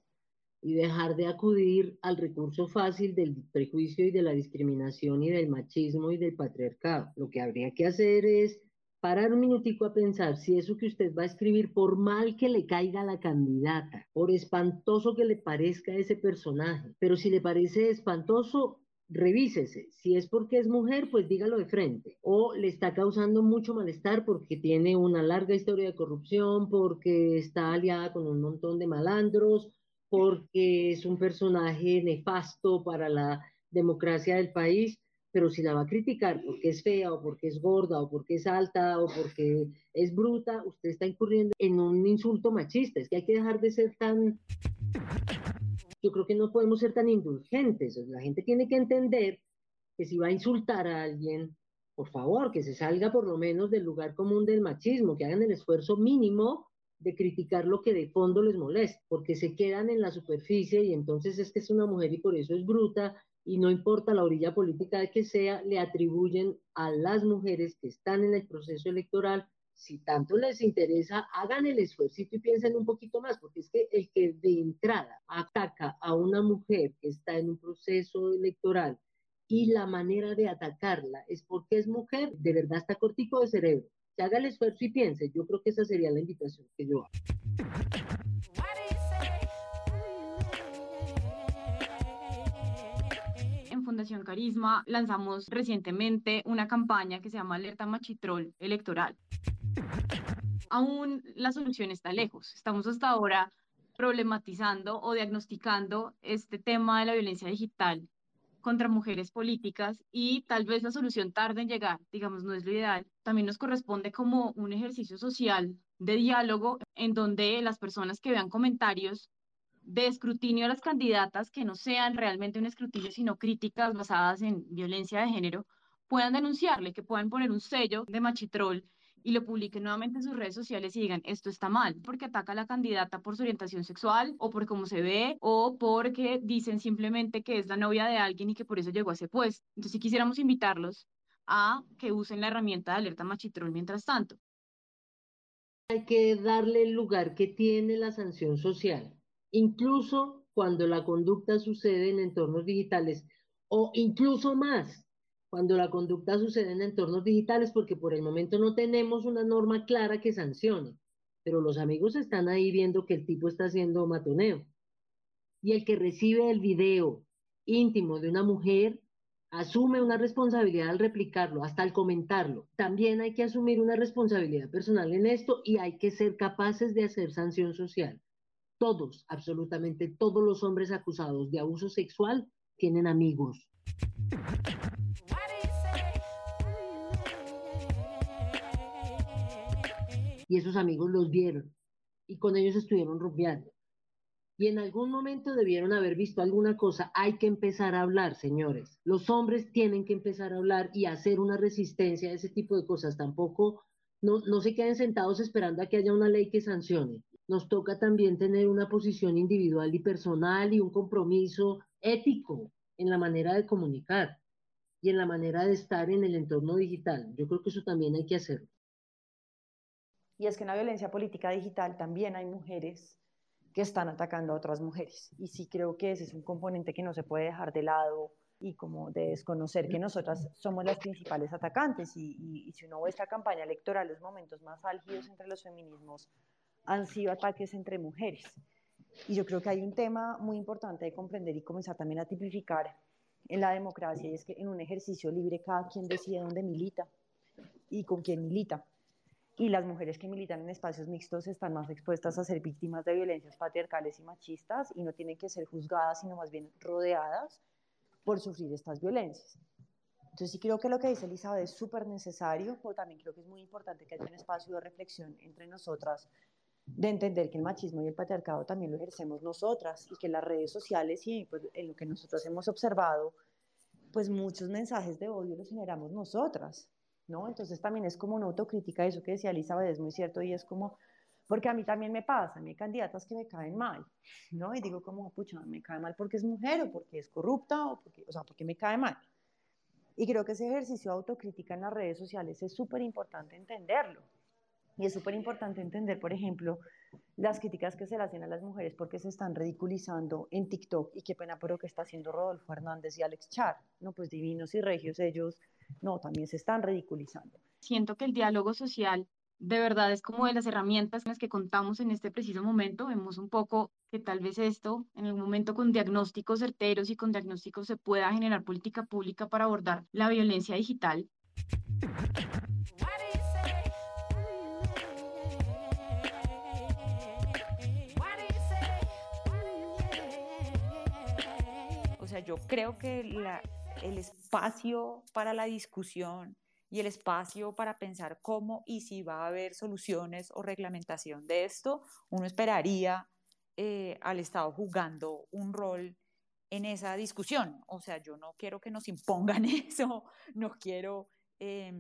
Speaker 2: y dejar de acudir al recurso fácil del prejuicio y de la discriminación y del machismo y del patriarcado. Lo que habría que hacer es parar un minutico a pensar si eso que usted va a escribir, por mal que le caiga a la candidata, por espantoso que le parezca ese personaje, pero si le parece espantoso, revísese. Si es porque es mujer, pues dígalo de frente. O le está causando mucho malestar porque tiene una larga historia de corrupción, porque está aliada con un montón de malandros, porque es un personaje nefasto para la democracia del país. Pero si la va a criticar porque es fea o porque es gorda o porque es alta o porque es bruta, usted está incurriendo en un insulto machista. Es que hay que dejar de ser tan yo creo que no podemos ser tan indulgentes. La gente tiene que entender que si va a insultar a alguien, por favor, que se salga por lo menos del lugar común del machismo, que hagan el esfuerzo mínimo de criticar lo que de fondo les molesta, porque se quedan en la superficie y entonces es que es una mujer y por eso es bruta y no importa la orilla política que sea, le atribuyen a las mujeres que están en el proceso electoral si tanto les interesa, hagan el esfuerzo y piensen un poquito más, porque es que el que de entrada ataca a una mujer que está en un proceso electoral y la manera de atacarla es porque es mujer, de verdad está cortico de cerebro. Que haga el esfuerzo y piense, yo creo que esa sería la invitación que yo hago.
Speaker 1: Fundación Carisma lanzamos recientemente una campaña que se llama Alerta Machitrol Electoral. Aún la solución está lejos. Estamos hasta ahora problematizando o diagnosticando este tema de la violencia digital contra mujeres políticas y tal vez la solución tarde en llegar, digamos, no es lo ideal. También nos corresponde como un ejercicio social de diálogo en donde las personas que vean comentarios de escrutinio a las candidatas que no sean realmente un escrutinio, sino críticas basadas en violencia de género, puedan denunciarle, que puedan poner un sello de machitrol y lo publiquen nuevamente en sus redes sociales y digan, esto está mal, porque ataca a la candidata por su orientación sexual o por cómo se ve o porque dicen simplemente que es la novia de alguien y que por eso llegó a ese puesto. Entonces, si quisiéramos invitarlos a que usen la herramienta de alerta machitrol mientras tanto.
Speaker 2: Hay que darle el lugar que tiene la sanción social incluso cuando la conducta sucede en entornos digitales o incluso más cuando la conducta sucede en entornos digitales porque por el momento no tenemos una norma clara que sancione, pero los amigos están ahí viendo que el tipo está haciendo matoneo. Y el que recibe el video íntimo de una mujer asume una responsabilidad al replicarlo, hasta al comentarlo. También hay que asumir una responsabilidad personal en esto y hay que ser capaces de hacer sanción social. Todos, absolutamente todos los hombres acusados de abuso sexual tienen amigos. Y esos amigos los vieron y con ellos estuvieron rumbeando y en algún momento debieron haber visto alguna cosa. Hay que empezar a hablar, señores. Los hombres tienen que empezar a hablar y hacer una resistencia a ese tipo de cosas. Tampoco no, no se queden sentados esperando a que haya una ley que sancione. Nos toca también tener una posición individual y personal y un compromiso ético en la manera de comunicar y en la manera de estar en el entorno digital. Yo creo que eso también hay que hacerlo.
Speaker 4: Y es que en la violencia política digital también hay mujeres que están atacando a otras mujeres. Y sí creo que ese es un componente que no se puede dejar de lado y como de desconocer que nosotras somos las principales atacantes. Y, si uno ve esta campaña electoral, los momentos más álgidos entre los feminismos han sido ataques entre mujeres. Y yo creo que hay un tema muy importante de comprender y comenzar también a tipificar en la democracia, y es que en un ejercicio libre cada quien decide dónde milita y con quién milita y las mujeres que militan en espacios mixtos están más expuestas a ser víctimas de violencias patriarcales y machistas y no tienen que ser juzgadas, sino más bien rodeadas por sufrir estas violencias. Entonces sí creo que lo que dice Elizabeth es súper necesario, pero también creo que es muy importante que haya un espacio de reflexión entre nosotras, de entender que el machismo y el patriarcado también lo ejercemos nosotras y que las redes sociales y pues, en lo que nosotros hemos observado, pues muchos mensajes de odio los generamos nosotras. ¿No? Entonces también es como una autocrítica, eso que decía Elizabeth es muy cierto y es como, porque a mí también me pasa, a mí hay candidatas que me caen mal, ¿no? Y digo como, pucha, me cae mal porque es mujer o porque es corrupta o porque, o sea, porque me cae mal. Y creo que ese ejercicio de autocrítica en las redes sociales es súper importante entenderlo. Y es súper importante entender, por ejemplo, las críticas que se le hacen a las mujeres porque se están ridiculizando en TikTok y qué pena por lo que está haciendo Rodolfo Hernández y Alex Char, ¿no? Pues divinos y regios ellos no, también se están ridiculizando.
Speaker 1: Siento que el diálogo social de verdad es como de las herramientas en las que contamos en este preciso momento. Vemos un poco que tal vez esto, en el momento con diagnósticos certeros y con diagnósticos se pueda generar política pública para abordar la violencia digital.
Speaker 3: Sea, yo creo que la, el espacio para la discusión y el espacio para pensar cómo y si va a haber soluciones o reglamentación de esto, uno esperaría eh, al Estado jugando un rol en esa discusión. O sea, yo no quiero que nos impongan <laughs> eso, no quiero, eh,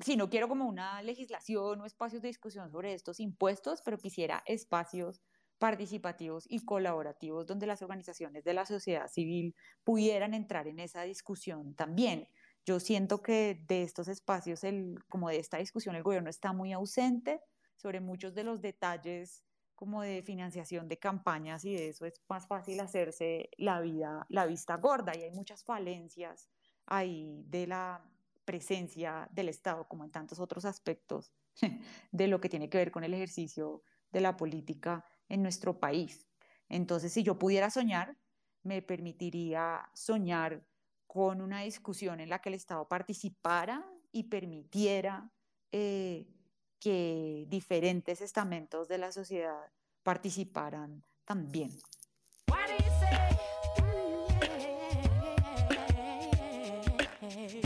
Speaker 3: sí, no quiero como una legislación o espacios de discusión sobre estos impuestos, pero quisiera espacios participativos y colaborativos donde las organizaciones de la sociedad civil pudieran entrar en esa discusión también. Yo siento que de estos espacios, el, como de esta discusión, el gobierno está muy ausente sobre muchos de los detalles como de financiación de campañas y de eso es más fácil hacerse la vida, la vista gorda y hay muchas falencias ahí de la presencia del Estado como en tantos otros aspectos <laughs> de lo que tiene que ver con el ejercicio de la política en nuestro país. Entonces, si yo pudiera soñar, me permitiría soñar con una discusión en la que el Estado participara y permitiera eh, que diferentes estamentos de la sociedad participaran también.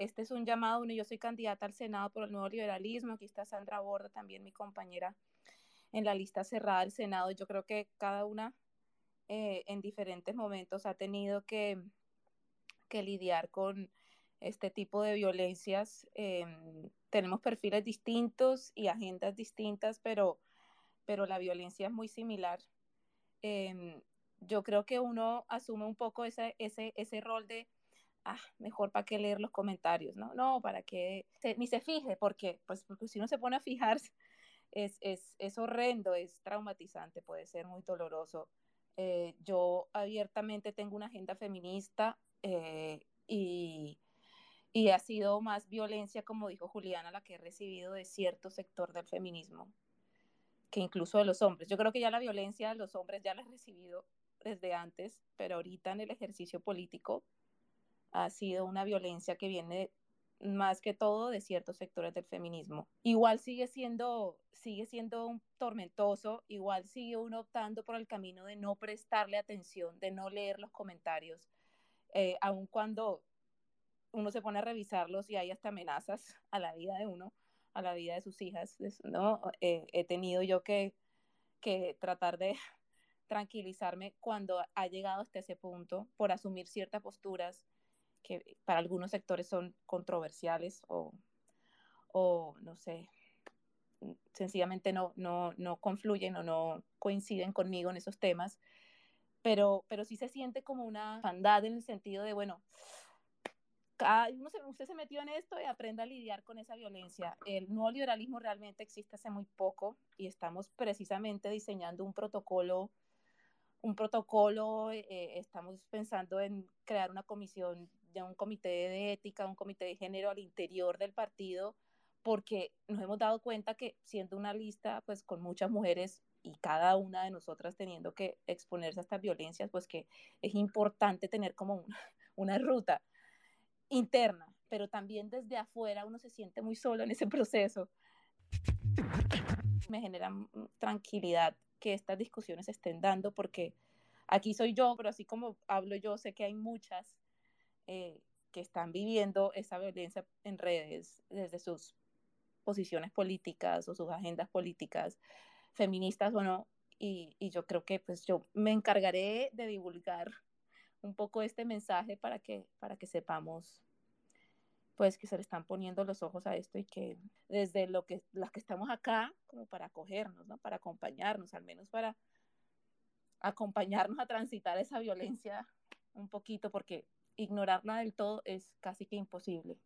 Speaker 5: Este es un llamado, yo soy candidata al Senado por el nuevo liberalismo, aquí está Sandra Borda, también mi compañera en la lista cerrada del Senado. Yo creo que cada una eh, en diferentes momentos ha tenido que, que, lidiar con este tipo de violencias. Em, tenemos perfiles distintos y agendas distintas, pero, pero la violencia es muy similar. Em, yo creo que uno asume un poco ese, ese, ese rol de, ah, mejor para qué leer los comentarios, ¿no? No, para que ni se fije, porque, pues, porque si uno se pone a fijarse, es, es, es horrendo, es traumatizante, puede ser muy doloroso Eh, yo abiertamente tengo una agenda feminista eh, y, y ha sido más violencia, como dijo Juliana, la que he recibido de cierto sector del feminismo que incluso de los hombres. Yo creo que ya la violencia de los hombres ya la he recibido desde antes, pero ahorita en el ejercicio político ha sido una violencia que viene más que todo de ciertos sectores del feminismo. Igual sigue siendo, sigue siendo un tormentoso, igual sigue uno optando por el camino de no prestarle atención, de no leer los comentarios, eh, aun cuando uno se pone a revisarlos y hay hasta amenazas a la vida de uno, a la vida de sus hijas, ¿no? Eh, he tenido yo que, que tratar de <laughs> tranquilizarme cuando ha llegado hasta ese punto por asumir ciertas posturas que para algunos sectores son controversiales o, o no sé, sencillamente no, no, no confluyen o no coinciden conmigo en esos temas, pero, pero sí se siente como una fandad en el sentido de, bueno, uno se, usted se metió en esto y aprenda a lidiar con esa violencia. El nuevo liberalismo realmente existe hace muy poco y estamos precisamente diseñando un protocolo, un protocolo, eh, estamos pensando en crear una comisión, de un comité de ética, un comité de género al interior del partido, porque nos hemos dado cuenta que siendo una lista pues con muchas mujeres y cada una de nosotras teniendo que exponerse a estas violencias, pues que es importante tener como una, <laughs> una ruta interna, pero también desde afuera uno se siente muy solo en ese proceso. Me genera tranquilidad que estas discusiones estén dando porque aquí soy yo, pero así como hablo yo, sé que hay muchas eh, que están viviendo esa violencia en redes desde sus posiciones políticas o sus agendas políticas, feministas o no, y, y yo creo que pues yo me encargaré de divulgar un poco este mensaje para que, para que sepamos pues que se le están poniendo los ojos a esto y que desde lo que las que estamos acá como para acogernos, ¿no? Para acompañarnos, al menos para acompañarnos a transitar esa violencia un poquito porque ignorarla del todo es casi que imposible.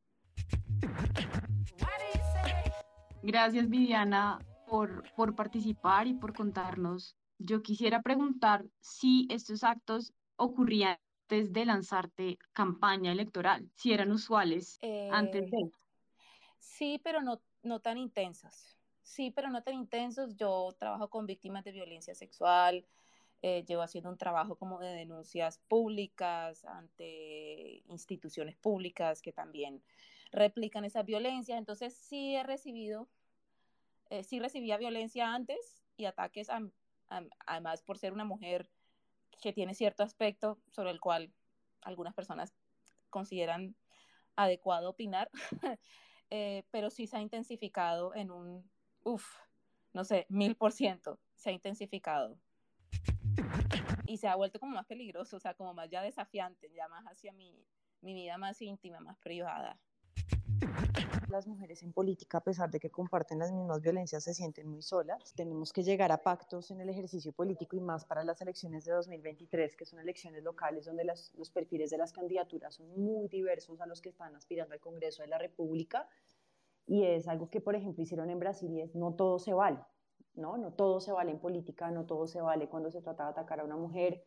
Speaker 1: Gracias Viviana por, por participar y por contarnos. Yo quisiera preguntar si estos actos ocurrían antes de lanzarte campaña electoral, si eran usuales antes de.
Speaker 5: Eh, sí, pero no, no tan intensos. Sí, pero no tan intensos. Yo trabajo con víctimas de violencia sexual, eh, llevo haciendo un trabajo como de denuncias públicas ante instituciones públicas que también replican esa violencia. Entonces sí he recibido, eh, sí recibía violencia antes y ataques, además por ser una mujer que tiene cierto aspecto sobre el cual algunas personas consideran adecuado opinar, <laughs> eh, pero sí se ha intensificado en un, uff, no sé, mil por ciento, se ha intensificado. Y se ha vuelto como más peligroso, o sea, como más ya desafiante, ya más hacia mi, mi vida más íntima, más privada
Speaker 4: las mujeres en política, a pesar de que comparten las mismas violencias, se sienten muy solas. Tenemos que llegar a pactos en el ejercicio político y más para las elecciones de 2023, que son elecciones locales donde los perfiles de las candidaturas son muy diversos a los que están aspirando al Congreso de la República. Y es algo que, por ejemplo, hicieron en Brasil es no todo se vale, ¿no? No todo se vale en política, no todo se vale cuando se trata de atacar a una mujer.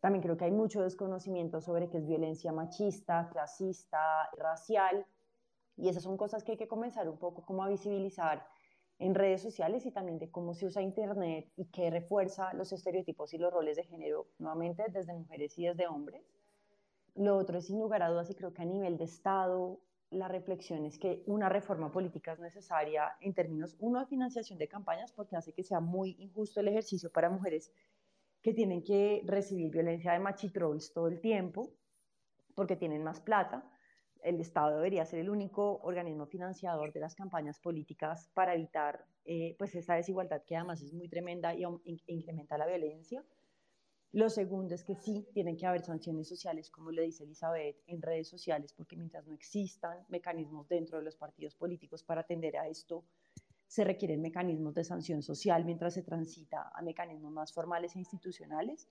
Speaker 4: También creo que hay mucho desconocimiento sobre qué es violencia machista, clasista, racial y esas son cosas que hay que comenzar un poco como a visibilizar en redes sociales y también de cómo se usa Internet y qué refuerza los estereotipos y los roles de género, nuevamente desde mujeres y desde hombres. Lo otro es sin lugar a dudas y creo que a nivel de Estado la reflexión es que una reforma política es necesaria en términos, uno, de financiación de campañas, porque hace que sea muy injusto el ejercicio para mujeres que tienen que recibir violencia de machitrolls todo el tiempo, porque tienen más plata, el Estado debería ser el único organismo financiador de las campañas políticas para evitar eh, pues esa desigualdad que además es muy tremenda y incrementa la violencia. Lo segundo es que sí, tienen que haber sanciones sociales, como le dice Elizabeth, en redes sociales, porque mientras no existan mecanismos dentro de los partidos políticos para atender a esto, se requieren mecanismos de sanción social mientras se transita a mecanismos más formales e institucionales.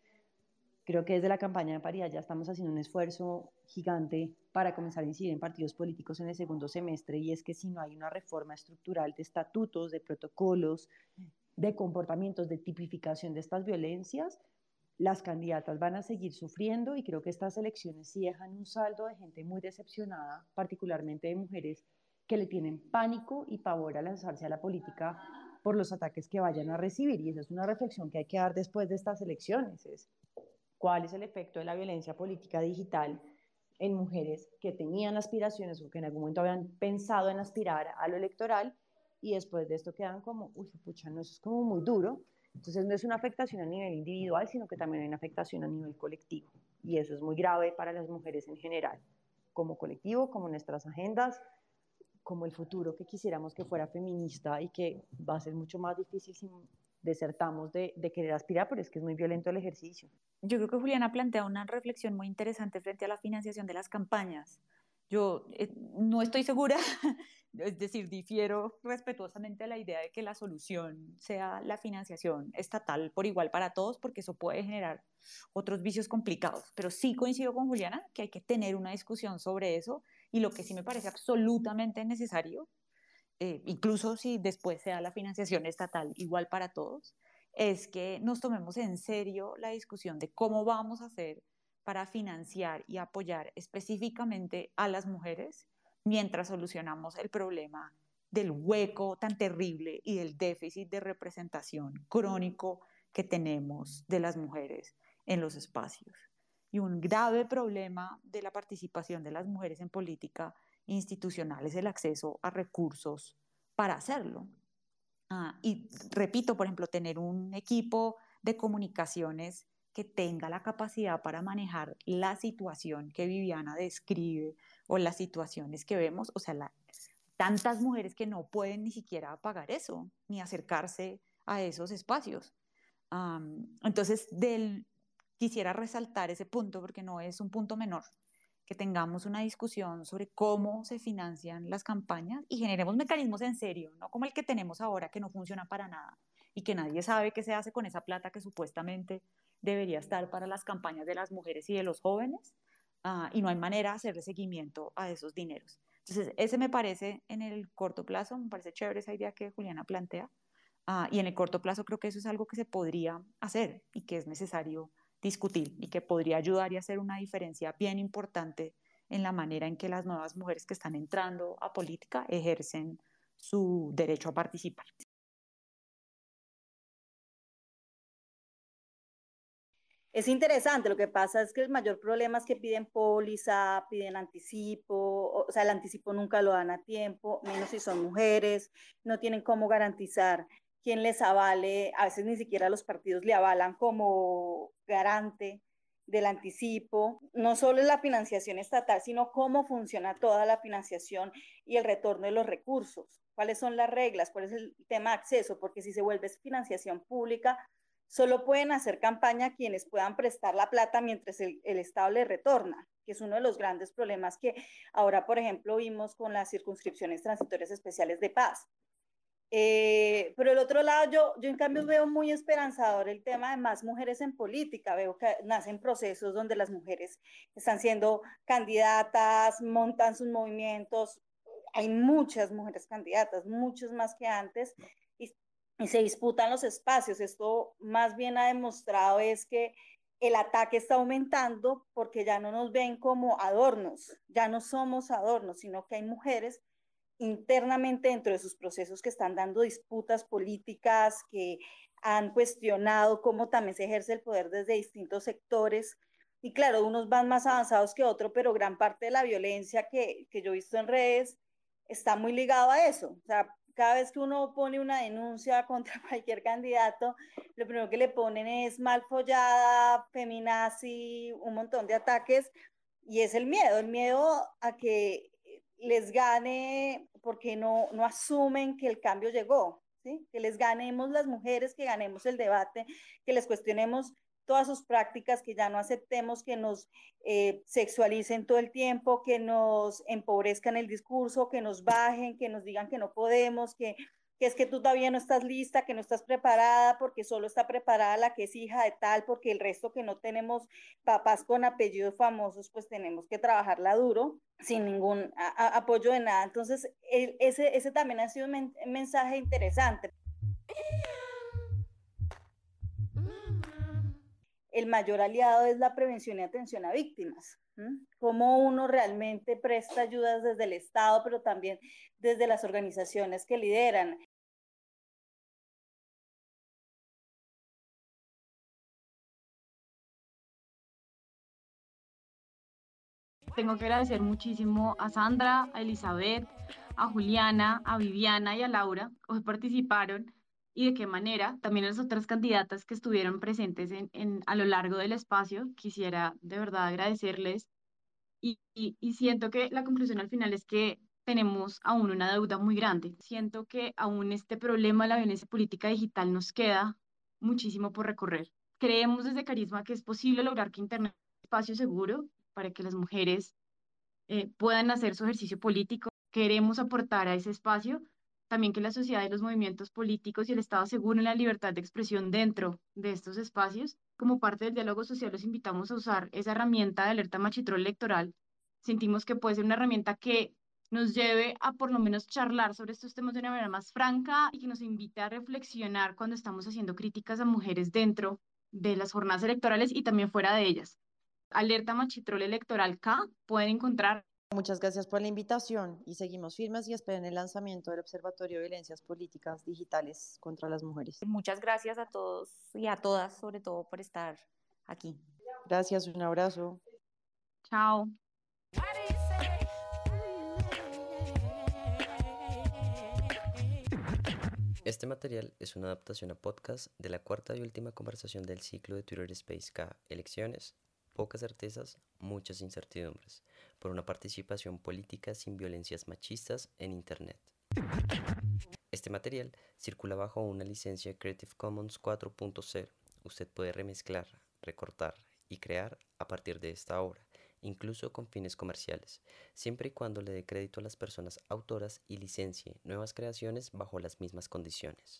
Speaker 4: Creo que desde la campaña de paridad ya estamos haciendo un esfuerzo gigante para comenzar a incidir en partidos políticos en el segundo semestre y es que si no hay una reforma estructural de estatutos, de protocolos, de comportamientos, de tipificación de estas violencias, las candidatas van a seguir sufriendo y creo que estas elecciones sí dejan un saldo de gente muy decepcionada, particularmente de mujeres que le tienen pánico y pavor a lanzarse a la política por los ataques que vayan a recibir. Y esa es una reflexión que hay que dar después de estas elecciones. Es cuál es el efecto de la violencia política digital en mujeres que tenían aspiraciones o que en algún momento habían pensado en aspirar a lo electoral y después de esto quedan como, uy, pucha, no, eso es como muy duro. Entonces no es una afectación a nivel individual, sino que también hay una afectación a nivel colectivo. Y eso es muy grave para las mujeres en general, como colectivo, como nuestras agendas, como el futuro que quisiéramos que fuera feminista y que va a ser mucho más difícil si desertamos de, de, querer aspirar, pero es que es muy violento el ejercicio.
Speaker 3: Yo creo que Juliana plantea una reflexión muy interesante frente a la financiación de las campañas. Yo eh, no estoy segura, <laughs> es decir, difiero respetuosamente la idea de que la solución sea la financiación estatal por igual para todos, porque eso puede generar otros vicios complicados. Pero sí coincido con Juliana que hay que tener una discusión sobre eso y lo que sí me parece absolutamente necesario, eh, incluso si después sea la financiación estatal igual para todos, es que nos tomemos en serio la discusión de cómo vamos a hacer para financiar y apoyar específicamente a las mujeres mientras solucionamos el problema del hueco tan terrible y del déficit de representación crónico que tenemos de las mujeres en los espacios y un grave problema de la participación de las mujeres en política institucional es el acceso a recursos para hacerlo. Ah, y repito, por ejemplo, tener un equipo de comunicaciones que tenga la capacidad para manejar la situación que Viviana describe o las situaciones que vemos, o sea, la, tantas mujeres que no pueden ni siquiera pagar eso, ni acercarse a esos espacios. entonces, del, quisiera resaltar ese punto porque no es un punto menor, que tengamos una discusión sobre cómo se financian las campañas y generemos mecanismos en serio, no como el que tenemos ahora que no funciona para nada y que nadie sabe qué se hace con esa plata que supuestamente debería estar para las campañas de las mujeres y de los jóvenes uh, y no hay manera de hacerle seguimiento a esos dineros. Entonces, ese me parece en el corto plazo, me parece chévere esa idea que Juliana plantea, uh, y en el corto plazo creo que eso es algo que se podría hacer y que es necesario discutir y que podría ayudar y hacer una diferencia bien importante en la manera en que las nuevas mujeres que están entrando a política ejercen su derecho a participar.
Speaker 6: Es interesante, lo que pasa es que el mayor problema es que piden póliza, piden anticipo, o sea, el anticipo nunca lo dan a tiempo, menos si son mujeres, no tienen cómo garantizar quién les avale, a veces ni siquiera los partidos le avalan como garante del anticipo, no solo es la financiación estatal, sino cómo funciona toda la financiación y el retorno de los recursos, cuáles son las reglas, cuál es el tema de acceso, porque si se vuelve financiación pública, solo pueden hacer campaña quienes puedan prestar la plata mientras el, el Estado le retorna, que es uno de los grandes problemas que ahora, por ejemplo, vimos con las circunscripciones transitorias especiales de paz eh, pero el otro lado, yo, yo en cambio veo muy esperanzador el tema de más mujeres en política. Veo que nacen procesos donde las mujeres están siendo candidatas, montan sus movimientos. Hay muchas mujeres candidatas, muchas más que antes, y, se disputan los espacios. Esto más bien ha demostrado es que el ataque está aumentando porque ya no nos ven como adornos, ya no somos adornos, sino que hay mujeres internamente dentro de sus procesos que están dando disputas políticas, que han cuestionado cómo también se ejerce el poder desde distintos sectores. Y claro, unos van más avanzados que otros, pero gran parte de la violencia que, que yo he visto en redes está muy ligado a eso. O sea, cada vez que uno pone una denuncia <laughs> contra cualquier candidato, lo primero que le ponen es mal follada, feminazi, un montón de ataques, y es el miedo, el miedo a que les gane porque no, no asumen que el cambio llegó, ¿sí? que les ganemos las mujeres, que ganemos el debate, que les cuestionemos todas sus prácticas, que ya no aceptemos que nos eh, sexualicen todo el tiempo, que nos empobrezcan el discurso, que nos bajen, que nos digan que no podemos, que que es que tú todavía no estás lista, que no estás preparada, porque solo está preparada la que es hija de tal, porque el resto que no tenemos papás con apellidos famosos, pues tenemos que trabajarla duro, sin ningún apoyo de nada. Entonces, ese, ese también ha sido un mensaje interesante. El mayor aliado es la prevención y atención a víctimas. Cómo uno realmente presta ayudas desde el Estado, pero también desde las organizaciones que lideran.
Speaker 1: Tengo que agradecer muchísimo a Sandra, a Elizabeth, a Juliana, a Viviana y a Laura, que participaron y de qué manera. También las otras candidatas que estuvieron presentes en, a lo largo del espacio. Quisiera de verdad agradecerles y, y, siento que la conclusión al final es que tenemos aún una deuda muy grande. Siento que aún este problema de la violencia política digital nos queda muchísimo por recorrer. Creemos desde Carisma que es posible lograr que Internet sea un espacio seguro para que las mujeres eh, puedan hacer su ejercicio político. Queremos aportar a ese espacio también que la sociedad y los movimientos políticos y el Estado aseguren la libertad de expresión dentro de estos espacios. Como parte del diálogo social los invitamos a usar esa herramienta de alerta machitrol electoral. Sentimos que puede ser una herramienta que nos lleve a por lo menos charlar sobre estos temas de una manera más franca y que nos invite a reflexionar cuando estamos haciendo críticas a mujeres dentro de las jornadas electorales y también fuera de ellas. Alerta Machitrol Electoral K pueden encontrar
Speaker 4: Muchas gracias por la invitación y seguimos firmes y esperen el lanzamiento del Observatorio de Violencias Políticas Digitales contra las Mujeres.
Speaker 3: Muchas gracias a todos y a todas, sobre todo, por estar aquí.
Speaker 4: Gracias, un abrazo.
Speaker 1: Chao.
Speaker 7: Este material es una adaptación a podcast de la cuarta y última conversación del ciclo de Twitter Space K, Elecciones, pocas certezas, muchas incertidumbres por una participación política sin violencias machistas en Internet. Este material circula bajo una licencia Creative Commons 4.0. Usted puede remezclar, recortar y crear a partir de esta obra, incluso con fines comerciales, siempre y cuando le dé crédito a las personas autoras y licencie nuevas creaciones bajo las mismas condiciones.